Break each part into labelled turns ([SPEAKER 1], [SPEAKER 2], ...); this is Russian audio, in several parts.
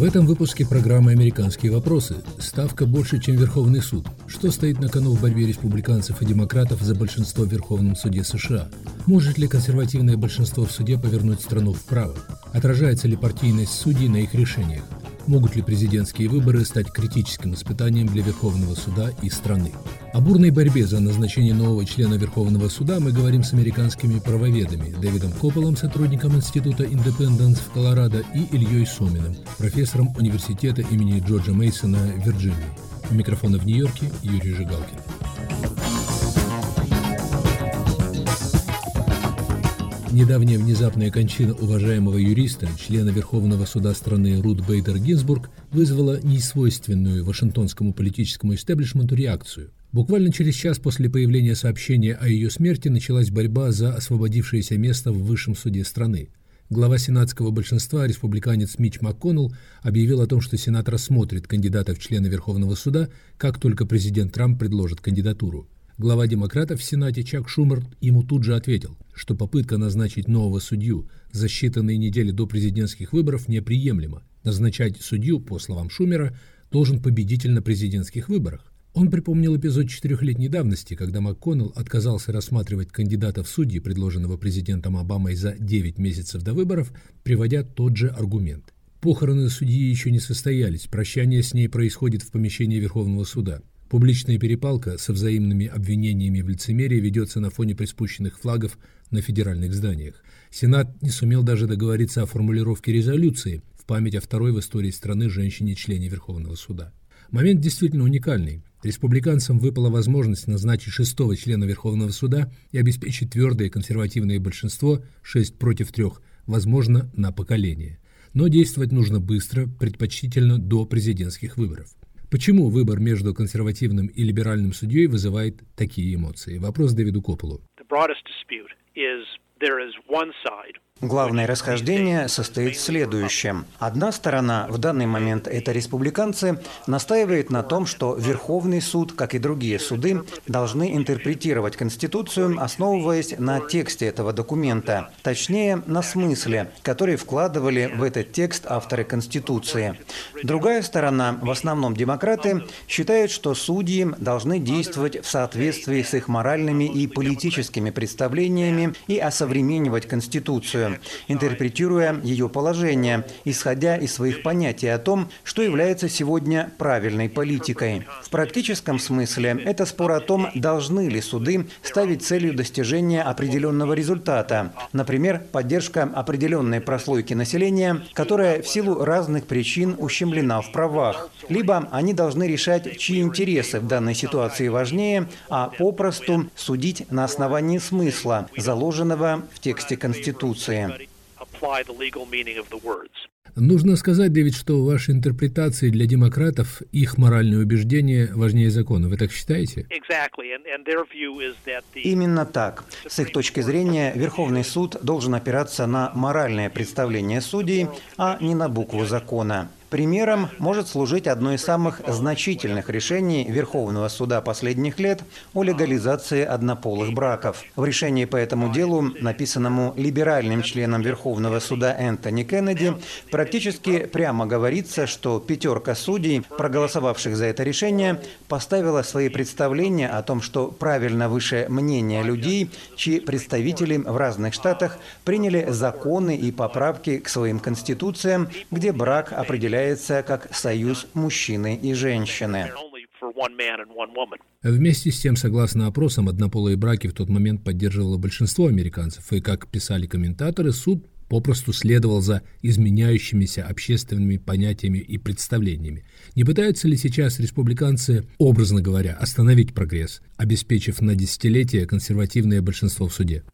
[SPEAKER 1] В этом выпуске программы «Американские вопросы». Ставка больше, чем Верховный суд. Что стоит на кону в борьбе республиканцев и демократов за большинство в Верховном суде США? Может ли консервативное большинство в суде повернуть страну вправо? Отражается ли партийность судей на их решениях? Могут ли президентские выборы стать критическим испытанием для Верховного суда и страны? О бурной борьбе за назначение нового члена Верховного суда мы говорим с американскими правоведами Дэвидом Копполом, сотрудником Института Индепенденс в Колорадо, и Ильей Соминым, профессором университета имени Джорджа Мейсона в Вирджинии. У микрофона в Нью-Йорке Юрий Жигалкин. Недавняя внезапная кончина уважаемого юриста, члена Верховного суда страны Рут Бейдер Гинзбург, вызвала несвойственную вашингтонскому политическому истеблишменту реакцию. Буквально через час после появления сообщения о ее смерти началась борьба за освободившееся место в высшем суде страны. Глава сенатского большинства, республиканец Мич МакКоннелл, объявил о том, что Сенат рассмотрит кандидата в члены Верховного суда, как только президент Трамп предложит кандидатуру. Глава демократов в Сенате Чак Шумер ему тут же ответил, что попытка назначить нового судью за считанные недели до президентских выборов неприемлема. Назначать судью, по словам Шумера, должен победитель на президентских выборах. Он припомнил эпизод четырехлетней давности, когда МакКоннелл отказался рассматривать кандидата в судьи, предложенного президентом Обамой за 9 месяцев до выборов, приводя тот же аргумент. Похороны судьи еще не состоялись, прощание с ней происходит в помещении Верховного суда. Публичная перепалка со взаимными обвинениями в лицемерии ведется на фоне приспущенных флагов на федеральных зданиях. Сенат не сумел даже договориться о формулировке резолюции в память о второй в истории страны женщине-члене Верховного суда. Момент действительно уникальный. Республиканцам выпала возможность назначить шестого члена Верховного суда и обеспечить твердое консервативное большинство 6 против 3, возможно, на поколение. Но действовать нужно быстро, предпочтительно до президентских выборов. Почему выбор между консервативным и либеральным судьей вызывает такие эмоции? Вопрос Дэвиду Копполу.
[SPEAKER 2] Главное расхождение состоит в следующем. Одна сторона, в данный момент это республиканцы, настаивает на том, что Верховный суд, как и другие суды, должны интерпретировать Конституцию, основываясь на тексте этого документа, точнее, на смысле, который вкладывали в этот текст авторы Конституции. Другая сторона, в основном демократы, считают, что судьи должны действовать в соответствии с их моральными и политическими представлениями и осовременивать Конституцию интерпретируя ее положение, исходя из своих понятий о том, что является сегодня правильной политикой. В практическом смысле это спор о том, должны ли суды ставить целью достижения определенного результата, например, поддержка определенной прослойки населения, которая в силу разных причин ущемлена в правах, либо они должны решать, чьи интересы в данной ситуации важнее, а попросту судить на основании смысла, заложенного в тексте Конституции.
[SPEAKER 1] Нужно сказать, Дэвид, что ваши интерпретации для демократов, их моральные убеждения важнее закона. Вы так считаете?
[SPEAKER 2] Именно так. С их точки зрения, Верховный суд должен опираться на моральное представление судей, а не на букву закона. Примером может служить одно из самых значительных решений Верховного суда последних лет о легализации однополых браков. В решении по этому делу, написанному либеральным членом Верховного суда Энтони Кеннеди, практически прямо говорится, что пятерка судей, проголосовавших за это решение, поставила свои представления о том, что правильно выше мнения людей, чьи представители в разных штатах приняли законы и поправки к своим конституциям, где брак определяется определяется как союз мужчины и женщины.
[SPEAKER 1] Вместе с тем, согласно опросам, однополые браки в тот момент поддерживало большинство американцев, и, как писали комментаторы, суд попросту следовал за изменяющимися общественными понятиями и представлениями. Не пытаются ли сейчас республиканцы, образно говоря, остановить прогресс, обеспечив на десятилетия консервативное большинство в суде?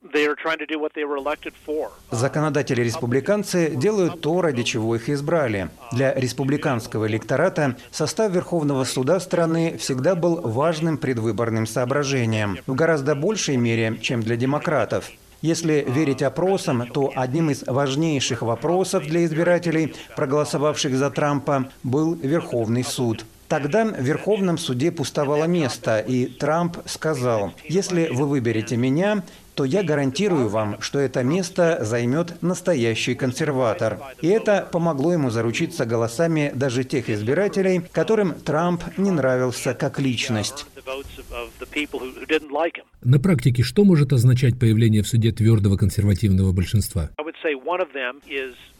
[SPEAKER 2] Законодатели-республиканцы делают то, ради чего их избрали. Для республиканского электората состав Верховного суда страны всегда был важным предвыборным соображением, в гораздо большей мере, чем для демократов. Если верить опросам, то одним из важнейших вопросов для избирателей, проголосовавших за Трампа, был Верховный суд. Тогда в Верховном суде пустовало место, и Трамп сказал, если вы выберете меня, то я гарантирую вам, что это место займет настоящий консерватор. И это помогло ему заручиться голосами даже тех избирателей, которым Трамп не нравился как личность.
[SPEAKER 1] На практике что может означать появление в суде твердого консервативного большинства?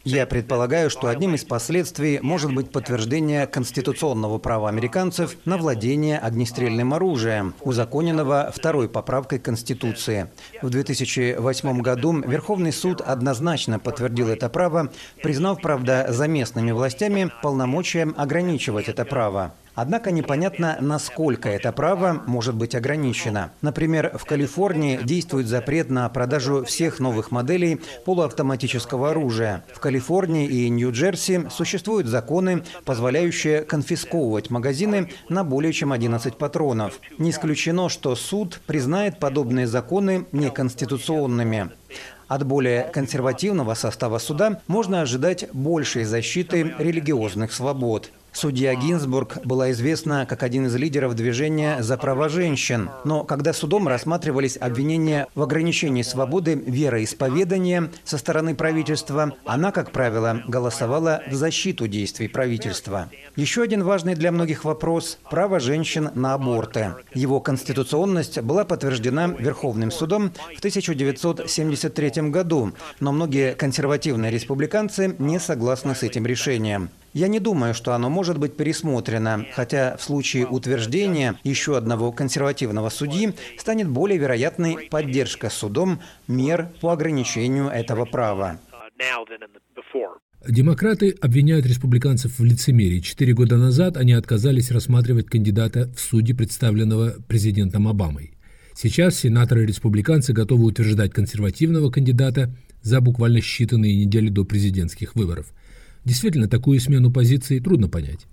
[SPEAKER 2] Я предполагаю, что одним из последствий может быть подтверждение конституционного права американцев на владение огнестрельным оружием, узаконенного второй поправкой Конституции. В 2008 году Верховный суд однозначно подтвердил это право, признав, правда, за местными властями полномочием ограничивать это право. Однако непонятно, насколько это право может быть ограничено. Например, в Калифорнии действует запрет на продажу всех новых моделей полуавтоматического оружия. В Калифорнии и Нью-Джерси существуют законы, позволяющие конфисковывать магазины на более чем 11 патронов. Не исключено, что суд признает подобные законы неконституционными. От более консервативного состава суда можно ожидать большей защиты религиозных свобод. Судья Гинзбург была известна как один из лидеров движения за права женщин. Но когда судом рассматривались обвинения в ограничении свободы вероисповедания со стороны правительства, она, как правило, голосовала в защиту действий правительства. Еще один важный для многих вопрос – право женщин на аборты. Его конституционность была подтверждена Верховным судом в 1973 году, но многие консервативные республиканцы не согласны с этим решением. Я не думаю, что оно может быть пересмотрено, хотя в случае утверждения еще одного консервативного судьи станет более вероятной поддержка судом мер по ограничению этого права.
[SPEAKER 1] Демократы обвиняют республиканцев в лицемерии. Четыре года назад они отказались рассматривать кандидата в судьи, представленного президентом Обамой. Сейчас сенаторы-республиканцы готовы утверждать консервативного кандидата за буквально считанные недели до президентских выборов – Действительно, такую смену позиции трудно понять.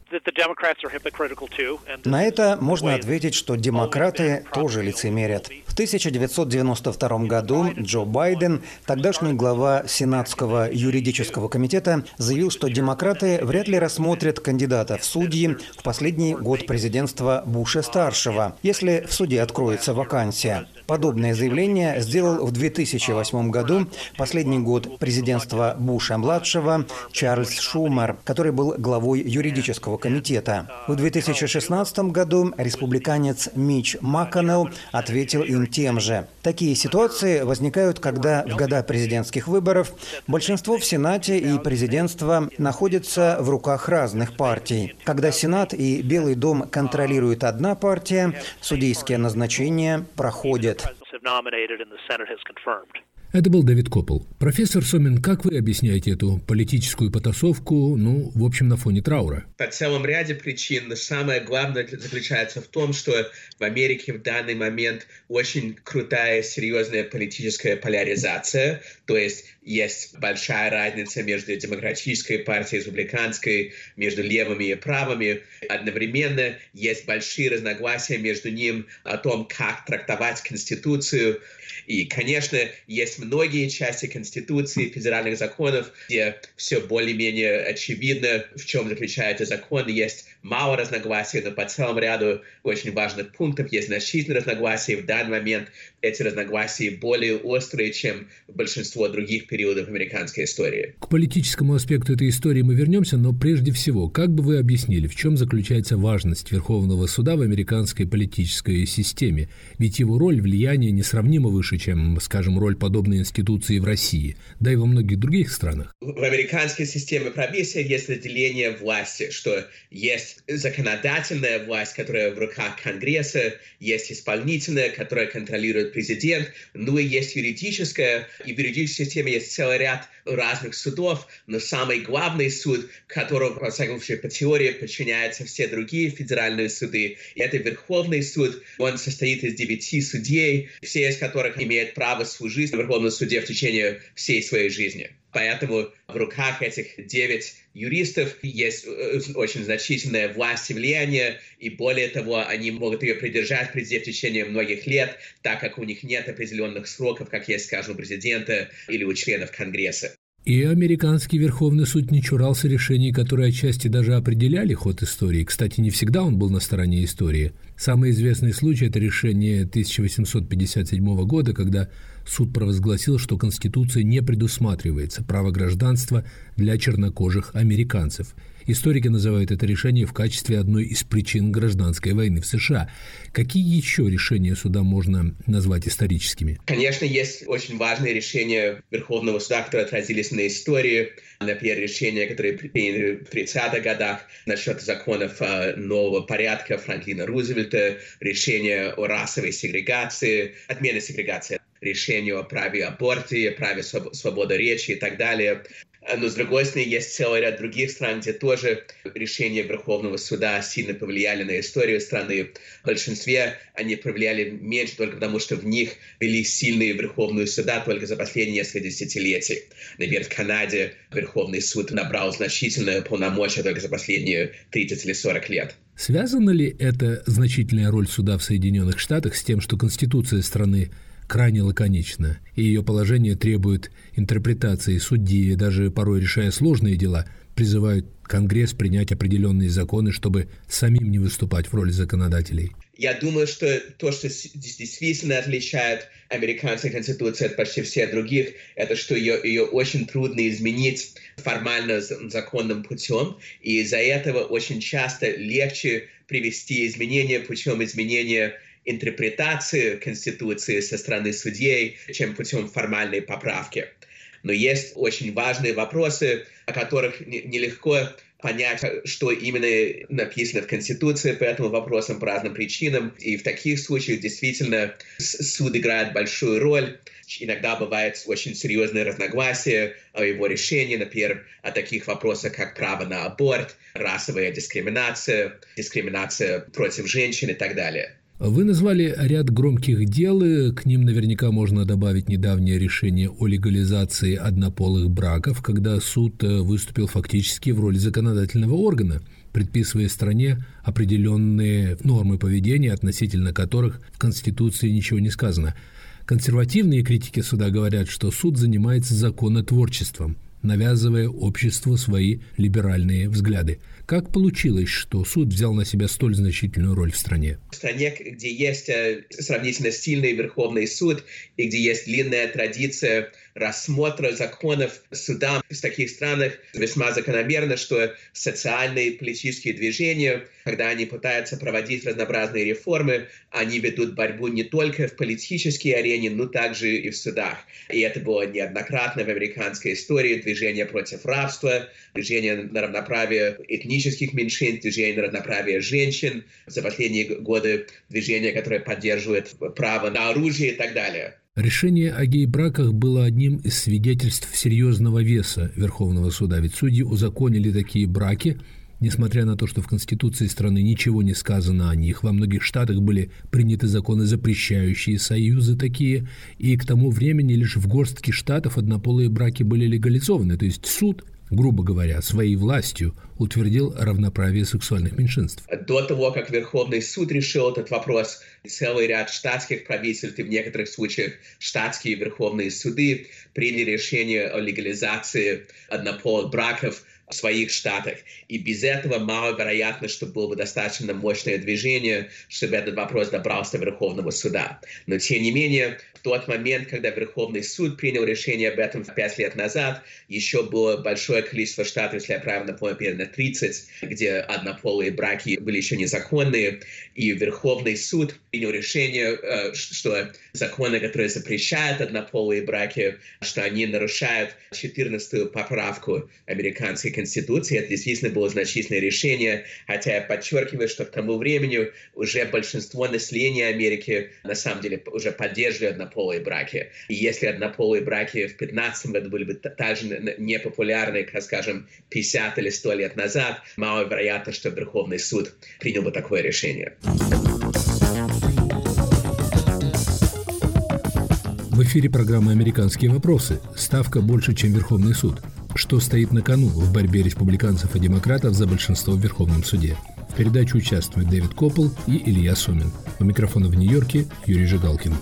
[SPEAKER 2] На это можно ответить, что демократы тоже лицемерят. В 1992 году Джо Байден, тогдашний глава Сенатского юридического комитета, заявил, что демократы вряд ли рассмотрят кандидата в судьи в последний год президентства Буша-старшего, если в суде откроется вакансия. Подобное заявление сделал в 2008 году последний год президентства Буша-младшего Чарльз Шумер, который был главой юридического комитета. В 2016 году республиканец Мич Макконелл ответил им тем же. Такие ситуации возникают, когда в года президентских выборов большинство в Сенате и президентство находятся в руках разных партий. Когда Сенат и Белый дом контролирует одна партия, судейские назначения проходят. nominated and the Senate has confirmed.
[SPEAKER 1] Это был Дэвид Коппел. Профессор Сомин, как вы объясняете эту политическую потасовку, ну, в общем, на фоне траура?
[SPEAKER 3] По целом ряде причин, самое главное заключается в том, что в Америке в данный момент очень крутая, серьезная политическая поляризация, то есть есть большая разница между демократической партией республиканской, между левыми и правыми. Одновременно есть большие разногласия между ним о том, как трактовать Конституцию. И, конечно, есть многие части Конституции, федеральных законов, где все более-менее очевидно, в чем заключается закон. Есть мало разногласий, но по целому ряду очень важных пунктов есть значительные разногласия. В данный момент эти разногласия более острые, чем большинство других периодов американской истории.
[SPEAKER 1] К политическому аспекту этой истории мы вернемся, но прежде всего, как бы вы объяснили, в чем заключается важность Верховного суда в американской политической системе? Ведь его роль, влияние несравнимо выше, чем, скажем, роль подобной институции в России, да и во многих других странах.
[SPEAKER 3] В американской системе правительства есть разделение власти, что есть законодательная власть, которая в руках Конгресса, есть исполнительная, которая контролирует президент, ну и есть юридическая, и в юридической системе есть целый ряд разных судов, но самый главный суд, которому, во всяком случае, по теории подчиняются все другие федеральные суды, это Верховный суд, он состоит из девяти судей, все из которых имеют право служить в Верховном суде в течение всей своей жизни. Поэтому в руках этих девять юристов есть э, очень значительная власть и влияние, и более того, они могут ее придержать при в течение многих лет, так как у них нет определенных сроков, как есть, скажем, у президента или у членов Конгресса.
[SPEAKER 1] И американский Верховный суд не чурался решений, которые отчасти даже определяли ход истории. Кстати, не всегда он был на стороне истории. Самый известный случай – это решение 1857 года, когда суд провозгласил, что Конституция не предусматривается право гражданства для чернокожих американцев – Историки называют это решение в качестве одной из причин гражданской войны в США. Какие еще решения суда можно назвать историческими?
[SPEAKER 3] Конечно, есть очень важные решения Верховного суда, которые отразились на истории. Например, решения, которые приняли в 30-х годах насчет законов э, нового порядка Франклина Рузвельта, решение о расовой сегрегации, отмене сегрегации решению о праве аборте, праве свободы речи и так далее. Но, с другой стороны, есть целый ряд других стран, где тоже решения Верховного суда сильно повлияли на историю страны. В большинстве они повлияли меньше только потому, что в них вели сильные Верховные суда только за последние несколько десятилетий. Например, в Канаде Верховный суд набрал значительное полномочия только за последние 30 или 40 лет.
[SPEAKER 1] Связана ли эта значительная роль суда в Соединенных Штатах с тем, что Конституция страны крайне лаконична, и ее положение требует интерпретации судьи, даже порой решая сложные дела, призывают Конгресс принять определенные законы, чтобы самим не выступать в роли законодателей.
[SPEAKER 3] Я думаю, что то, что действительно отличает американскую конституцию от почти всех других, это что ее, ее очень трудно изменить формально законным путем, и из-за этого очень часто легче привести изменения путем изменения интерпретации Конституции со стороны судей, чем путем формальной поправки. Но есть очень важные вопросы, о которых нелегко понять, что именно написано в Конституции по этим вопросам по разным причинам. И в таких случаях действительно суд играет большую роль. Иногда бывает очень серьезные разногласия о его решении, например, о таких вопросах, как право на аборт, расовая дискриминация, дискриминация против женщин и так далее.
[SPEAKER 1] Вы назвали ряд громких дел, и к ним наверняка можно добавить недавнее решение о легализации однополых браков, когда суд э, выступил фактически в роли законодательного органа, предписывая стране определенные нормы поведения, относительно которых в Конституции ничего не сказано. Консервативные критики суда говорят, что суд занимается законотворчеством, навязывая обществу свои либеральные взгляды – как получилось, что суд взял на себя столь значительную роль в стране?
[SPEAKER 3] В стране, где есть э, сравнительно сильный Верховный суд и где есть длинная традиция рассмотра законов суда в таких странах весьма закономерно, что социальные и политические движения, когда они пытаются проводить разнообразные реформы, они ведут борьбу не только в политической арене, но также и в судах. И это было неоднократно в американской истории. Движение против рабства, движение на равноправие этнических меньшинств, движение на равноправие женщин. За последние годы движение, которое поддерживает право на оружие и так далее.
[SPEAKER 1] Решение о гей-браках было одним из свидетельств серьезного веса Верховного суда, ведь судьи узаконили такие браки, несмотря на то, что в Конституции страны ничего не сказано о них. Во многих штатах были приняты законы, запрещающие союзы такие, и к тому времени лишь в горстке штатов однополые браки были легализованы, то есть суд грубо говоря, своей властью утвердил равноправие сексуальных меньшинств.
[SPEAKER 3] До того, как Верховный суд решил этот вопрос, целый ряд штатских правительств и в некоторых случаях штатские верховные суды приняли решение о легализации однополых браков своих штатах. И без этого маловероятно, что было бы достаточно мощное движение, чтобы этот вопрос добрался до Верховного суда. Но тем не менее, в тот момент, когда Верховный суд принял решение об этом пять лет назад, еще было большое количество штатов, если я правильно помню, примерно 30, где однополые браки были еще незаконные. И Верховный суд принял решение, э, что законы, которые запрещают однополые браки, что они нарушают 14-ю поправку американской Конституции. Это действительно было значительное решение, хотя я подчеркиваю, что к тому времени уже большинство населения Америки на самом деле уже поддерживали однополые браки. И если однополые браки в 15 году были бы также непопулярны, как, скажем, 50 или 100 лет назад, маловероятно, что Верховный суд принял бы такое решение.
[SPEAKER 1] В эфире программа «Американские вопросы». Ставка больше, чем Верховный суд. Что стоит на кону в борьбе республиканцев и демократов за большинство в Верховном суде? В передаче участвуют Дэвид Коппел и Илья Сомин. У микрофона в Нью-Йорке Юрий Жигалкин.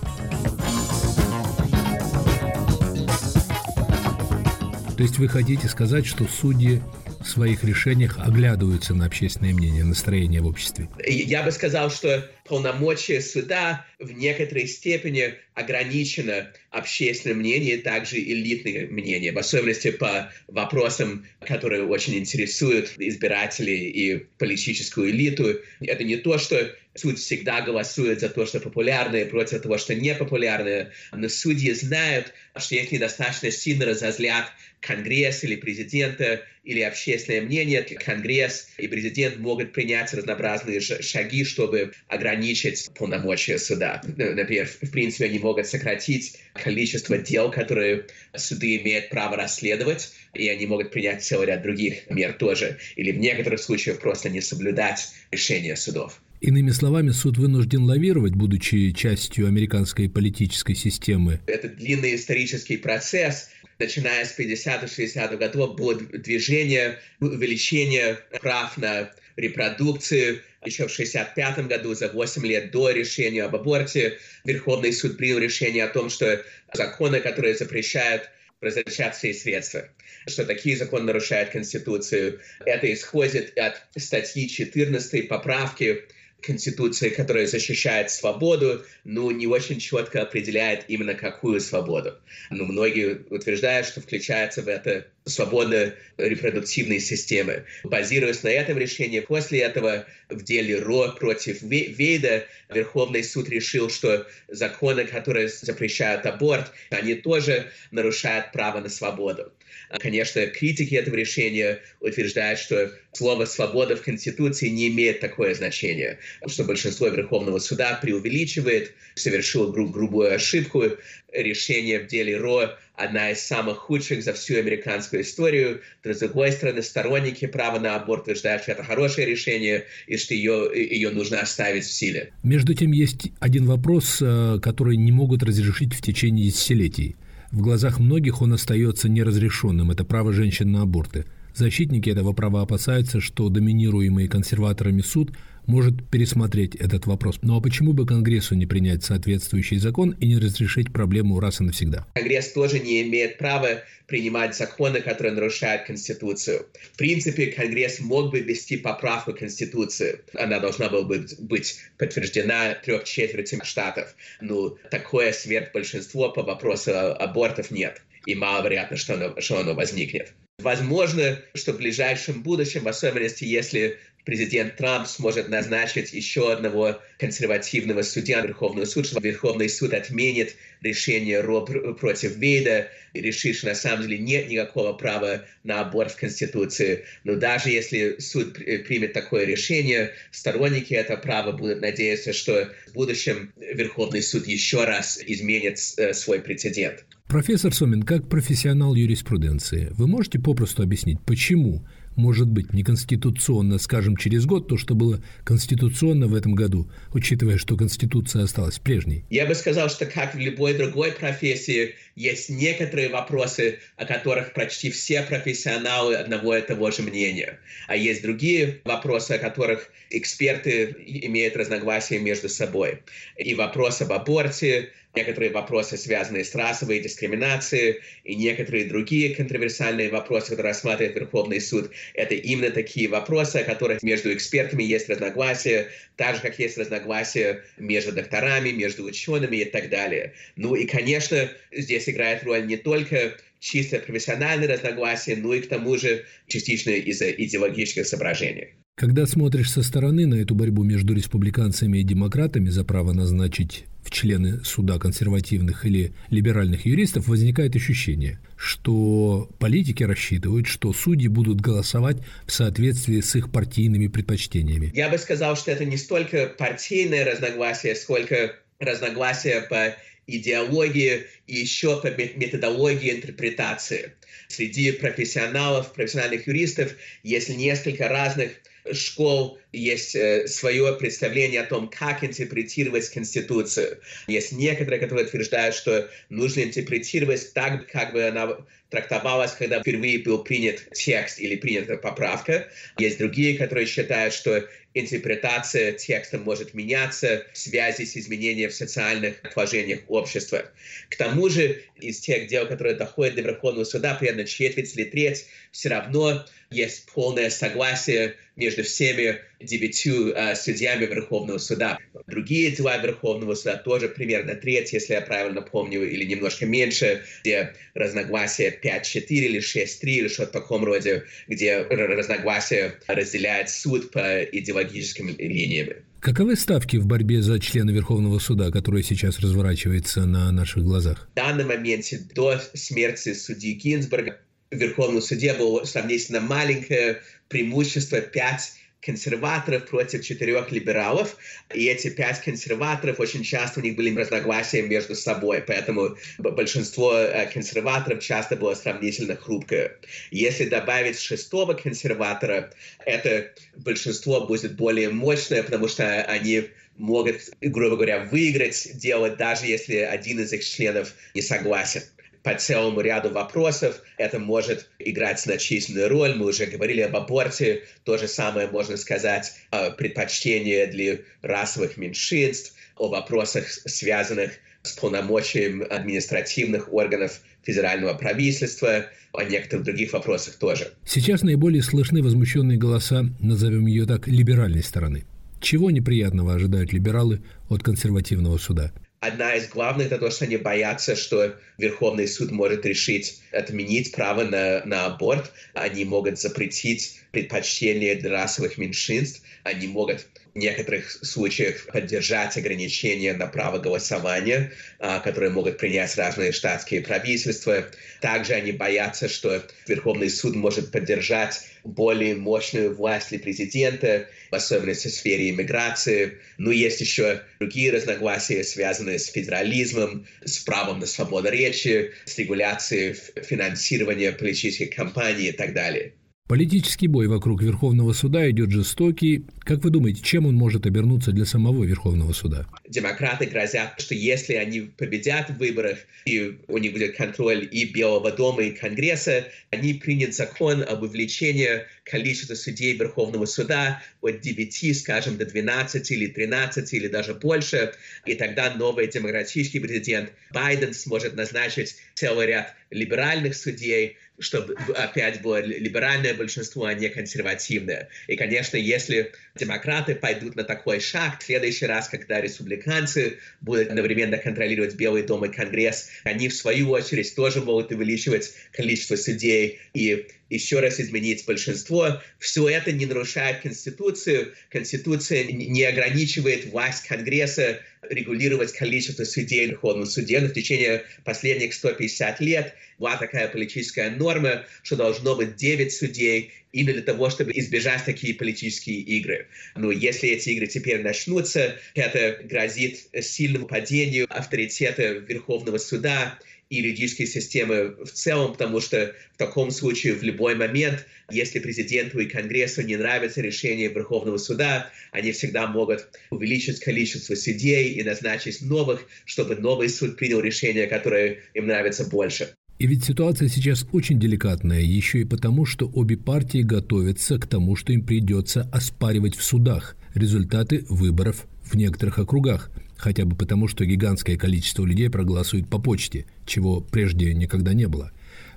[SPEAKER 1] То есть вы хотите сказать, что судьи в своих решениях оглядываются на общественное мнение, настроение в обществе?
[SPEAKER 3] Я бы сказал, что полномочия суда в некоторой степени ограничено общественное мнение, также элитное мнение, в особенности по вопросам, которые очень интересуют избирателей и политическую элиту. Это не то, что суд всегда голосует за то, что популярное, против того, что непопулярное, но судьи знают, что если достаточно сильно разозлят Конгресс или президента или общественное мнение, Конгресс и президент могут принять разнообразные шаги, чтобы ограничить полномочия суда. Например, в принципе, они могут сократить количество дел, которые суды имеют право расследовать, и они могут принять целый ряд других мер тоже, или в некоторых случаях просто не соблюдать решения судов.
[SPEAKER 1] Иными словами, суд вынужден лавировать, будучи частью американской политической системы.
[SPEAKER 3] Это длинный исторический процесс, начиная с 50-х, 60-х годов, было движение увеличения прав на репродукцию. Еще в 65 году, за 8 лет до решения об аборте, Верховный суд принял решение о том, что законы, которые запрещают разрешать все средства, что такие законы нарушают Конституцию. Это исходит от статьи 14 поправки Конституции, которая защищает свободу, но не очень четко определяет именно какую свободу. Но многие утверждают, что включается в это свобода репродуктивной системы. Базируясь на этом решении, после этого в деле Ро против Вейда Верховный суд решил, что законы, которые запрещают аборт, они тоже нарушают право на свободу. Конечно, критики этого решения утверждают, что слово «свобода» в Конституции не имеет такое значение, что большинство Верховного суда преувеличивает, совершило гру грубую ошибку. Решение в деле Ро – одна из самых худших за всю американскую историю. Но, с другой стороны, сторонники права на аборт утверждают, что это хорошее решение и что ее, ее нужно оставить в силе.
[SPEAKER 1] Между тем, есть один вопрос, э, который не могут разрешить в течение десятилетий. В глазах многих он остается неразрешенным. Это право женщин на аборты. Защитники этого права опасаются, что доминируемый консерваторами суд может пересмотреть этот вопрос. Ну а почему бы Конгрессу не принять соответствующий закон и не разрешить проблему раз и навсегда?
[SPEAKER 3] Конгресс тоже не имеет права принимать законы, которые нарушают Конституцию. В принципе, Конгресс мог бы ввести поправку в Конституцию. Она должна была бы быть подтверждена трех четвертями штатов. Но такое сверхбольшинство по вопросу абортов нет. И маловероятно, что оно, что оно возникнет. Возможно, что в ближайшем будущем, в особенности если президент Трамп сможет назначить еще одного консервативного судья Верховного суда, Верховный суд отменит решение Ро против Вейда, решит, что на самом деле нет никакого права на аборт в Конституции. Но даже если суд примет такое решение, сторонники этого права будут надеяться, что в будущем Верховный суд еще раз изменит э, свой прецедент.
[SPEAKER 1] Профессор Сомин, как профессионал юриспруденции, вы можете попросту объяснить, почему может быть неконституционно, скажем, через год, то, что было конституционно в этом году, учитывая, что Конституция осталась прежней?
[SPEAKER 3] Я бы сказал, что как в любой другой профессии, есть некоторые вопросы, о которых почти все профессионалы одного и того же мнения. А есть другие вопросы, о которых эксперты имеют разногласия между собой. И вопрос об аборте, некоторые вопросы, связанные с расовой дискриминацией, и некоторые другие контроверсальные вопросы, которые рассматривает Верховный суд, это именно такие вопросы, о которых между экспертами есть разногласия, так же, как есть разногласия между докторами, между учеными и так далее. Ну и, конечно, здесь играет роль не только чисто профессиональные разногласия, но и к тому же частично из-за идеологических соображений.
[SPEAKER 1] Когда смотришь со стороны на эту борьбу между республиканцами и демократами за право назначить в члены суда консервативных или либеральных юристов, возникает ощущение, что политики рассчитывают, что судьи будут голосовать в соответствии с их партийными предпочтениями.
[SPEAKER 3] Я бы сказал, что это не столько партийное разногласие, сколько разногласия по идеологии и еще по методологии интерпретации. Среди профессионалов, профессиональных юристов есть несколько разных школ есть э, свое представление о том, как интерпретировать Конституцию. Есть некоторые, которые утверждают, что нужно интерпретировать так, как бы она трактовалась, когда впервые был принят текст или принята поправка. Есть другие, которые считают, что интерпретация текста может меняться в связи с изменением в социальных положениях общества. К тому же, из тех дел, которые доходят до Верховного суда, примерно четверть или треть, все равно есть полное согласие между всеми девятью э, судьями Верховного суда. Другие дела Верховного суда тоже примерно треть, если я правильно помню, или немножко меньше, где разногласия 5-4 или 6-3 или что-то в таком роде, где разногласия разделяет суд по идеологическим линиям.
[SPEAKER 1] Каковы ставки в борьбе за члена Верховного суда, которая сейчас разворачивается на наших глазах?
[SPEAKER 3] В данном моменте до смерти судьи Гинзбурга в Верховном суде было сравнительно маленькое преимущество 5 консерваторов против четырех либералов, и эти пять консерваторов, очень часто у них были разногласия между собой, поэтому большинство э, консерваторов часто было сравнительно хрупкое. Если добавить шестого консерватора, это большинство будет более мощное, потому что они могут, грубо говоря, выиграть дело, даже если один из их членов не согласен по целому ряду вопросов. Это может играть значительную роль. Мы уже говорили об аборте. То же самое можно сказать о предпочтении для расовых меньшинств, о вопросах, связанных с полномочием административных органов федерального правительства, о некоторых других вопросах тоже.
[SPEAKER 1] Сейчас наиболее слышны возмущенные голоса, назовем ее так, либеральной стороны. Чего неприятного ожидают либералы от консервативного суда?
[SPEAKER 3] Одна из главных это то, что они боятся, что Верховный суд может решить отменить право на, на аборт. Они могут запретить предпочтение для расовых меньшинств. Они могут некоторых случаях поддержать ограничения на право голосования, а, которые могут принять разные штатские правительства. Также они боятся, что Верховный суд может поддержать более мощную власть для президента, в особенности в сфере иммиграции. Но есть еще другие разногласия, связанные с федерализмом, с правом на свободу речи, с регуляцией финансирования политических кампаний и так далее.
[SPEAKER 1] Политический бой вокруг Верховного суда идет жестокий. Как вы думаете, чем он может обернуться для самого Верховного суда?
[SPEAKER 3] Демократы грозят, что если они победят в выборах, и у них будет контроль и Белого дома, и Конгресса, они примут закон об увеличении количества судей Верховного суда от 9, скажем, до 12 или 13 или даже больше. И тогда новый демократический президент Байден сможет назначить целый ряд либеральных судей, чтобы опять было либеральное большинство, а не консервативное. И, конечно, если демократы пойдут на такой шаг, в следующий раз, когда республиканцы будут одновременно контролировать Белый дом и Конгресс, они, в свою очередь, тоже могут увеличивать количество судей и еще раз изменить большинство. Все это не нарушает Конституцию. Конституция не ограничивает власть Конгресса регулировать количество судей в Верховном суде. Но в течение последних 150 лет была такая политическая норма, что должно быть 9 судей именно для того, чтобы избежать такие политические игры. Но если эти игры теперь начнутся, это грозит сильному падению авторитета Верховного суда, и юридической системы в целом, потому что в таком случае в любой момент, если президенту и Конгрессу не нравится решение Верховного суда, они всегда могут увеличить количество судей и назначить новых, чтобы новый суд принял решение, которое им нравится больше.
[SPEAKER 1] И ведь ситуация сейчас очень деликатная, еще и потому, что обе партии готовятся к тому, что им придется оспаривать в судах результаты выборов в некоторых округах – хотя бы потому, что гигантское количество людей проголосует по почте, чего прежде никогда не было.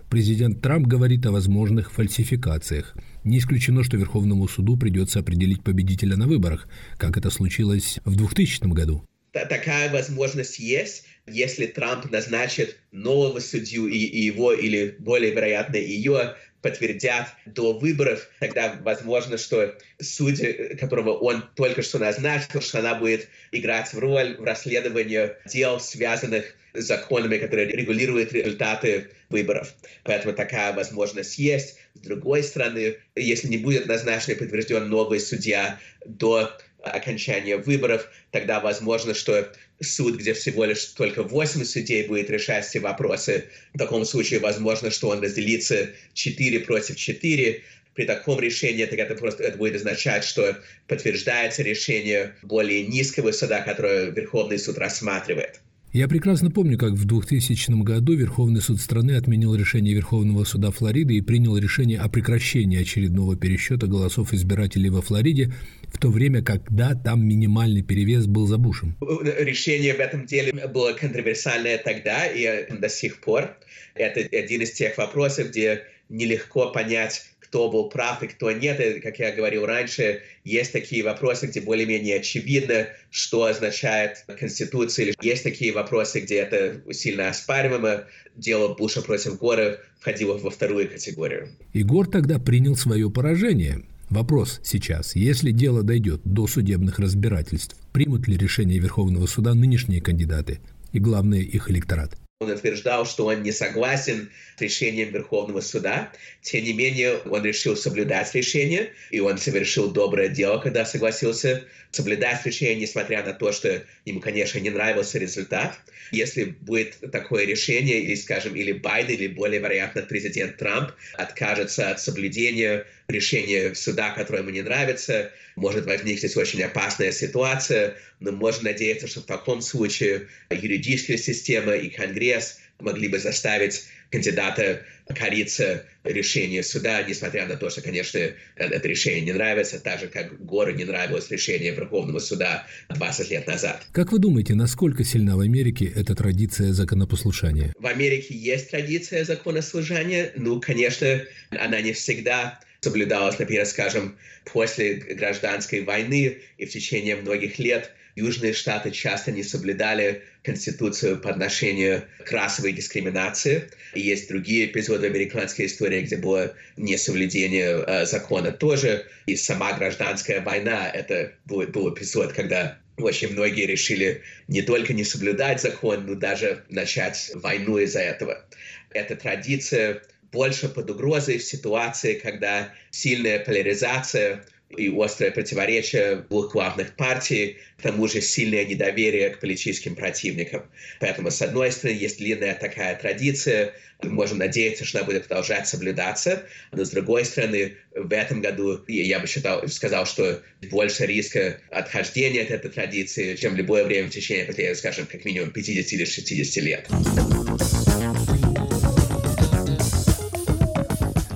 [SPEAKER 1] Президент Трамп говорит о возможных фальсификациях. Не исключено, что Верховному суду придется определить победителя на выборах, как это случилось в 2000 году.
[SPEAKER 3] Такая возможность есть, если Трамп назначит нового судью и его, или более вероятно ее, подтвердят до выборов, тогда возможно, что судья, которого он только что назначил, что она будет играть роль в расследовании дел, связанных с законами, которые регулируют результаты выборов. Поэтому такая возможность есть. С другой стороны, если не будет назначен и подтвержден новый судья до окончания выборов, тогда возможно, что суд, где всего лишь только 8 судей будет решать все вопросы, в таком случае возможно, что он разделится 4 против 4, при таком решении так это просто это будет означать, что подтверждается решение более низкого суда, которое Верховный суд рассматривает.
[SPEAKER 1] Я прекрасно помню, как в 2000 году Верховный суд страны отменил решение Верховного суда Флориды и принял решение о прекращении очередного пересчета голосов избирателей во Флориде, в то время, когда там минимальный перевес был за Бушем.
[SPEAKER 3] Решение в этом деле было контроверсальное тогда и до сих пор. Это один из тех вопросов, где нелегко понять, кто был прав и кто нет. И, как я говорил раньше, есть такие вопросы, где более-менее очевидно, что означает Конституция. Есть такие вопросы, где это сильно оспариваемо. Дело Буша против Гора входило во вторую категорию.
[SPEAKER 1] И Гор тогда принял свое поражение. Вопрос сейчас, если дело дойдет до судебных разбирательств, примут ли решение Верховного суда нынешние кандидаты и, главное, их электорат?
[SPEAKER 3] Он утверждал, что он не согласен с решением Верховного суда. Тем не менее, он решил соблюдать решение, и он совершил доброе дело, когда согласился соблюдать решение, несмотря на то, что ему, конечно, не нравился результат. Если будет такое решение, или, скажем, или Байден, или более вероятно президент Трамп откажется от соблюдения решения суда, которое ему не нравится, может возникнуть очень опасная ситуация, но можно надеяться, что в таком случае юридическая система и Конгресс могли бы заставить кандидата кориться решению суда, несмотря на то, что, конечно, это решение не нравится, так же, как Гору не нравилось решение Верховного суда 20 лет назад.
[SPEAKER 1] Как вы думаете, насколько сильна в Америке эта традиция законопослушания?
[SPEAKER 3] В Америке есть традиция законослужания, ну, конечно, она не всегда соблюдалась, например, скажем, после гражданской войны и в течение многих лет Южные Штаты часто не соблюдали Конституцию по отношению к расовой дискриминации. И есть другие эпизоды американской истории, где было несоблюдение э, закона тоже. И сама гражданская война — это был, был эпизод, когда очень многие решили не только не соблюдать закон, но даже начать войну из-за этого. Эта традиция больше под угрозой в ситуации, когда сильная поляризация и острое противоречие двух главных партий, к тому же сильное недоверие к политическим противникам. Поэтому, с одной стороны, есть длинная такая традиция, мы можем надеяться, что она будет продолжать соблюдаться, но с другой стороны, в этом году я бы считал, сказал, что больше риска отхождения от этой традиции, чем любое время в течение, скажем, как минимум 50 или 60 лет.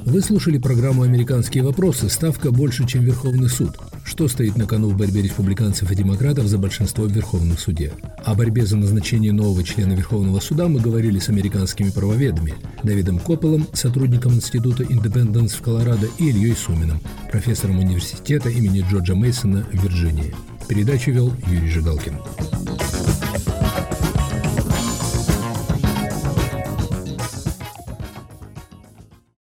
[SPEAKER 1] Вы слушали программу «Американские вопросы. Ставка больше, чем Верховный суд». Что стоит на кону в борьбе республиканцев и демократов за большинство в Верховном суде? О борьбе за назначение нового члена Верховного суда мы говорили с американскими правоведами Давидом Копполом, сотрудником Института Индепенденс в Колорадо, и Ильей Суминым, профессором университета имени Джорджа Мейсона в Вирджинии. Передачу вел Юрий Жигалкин.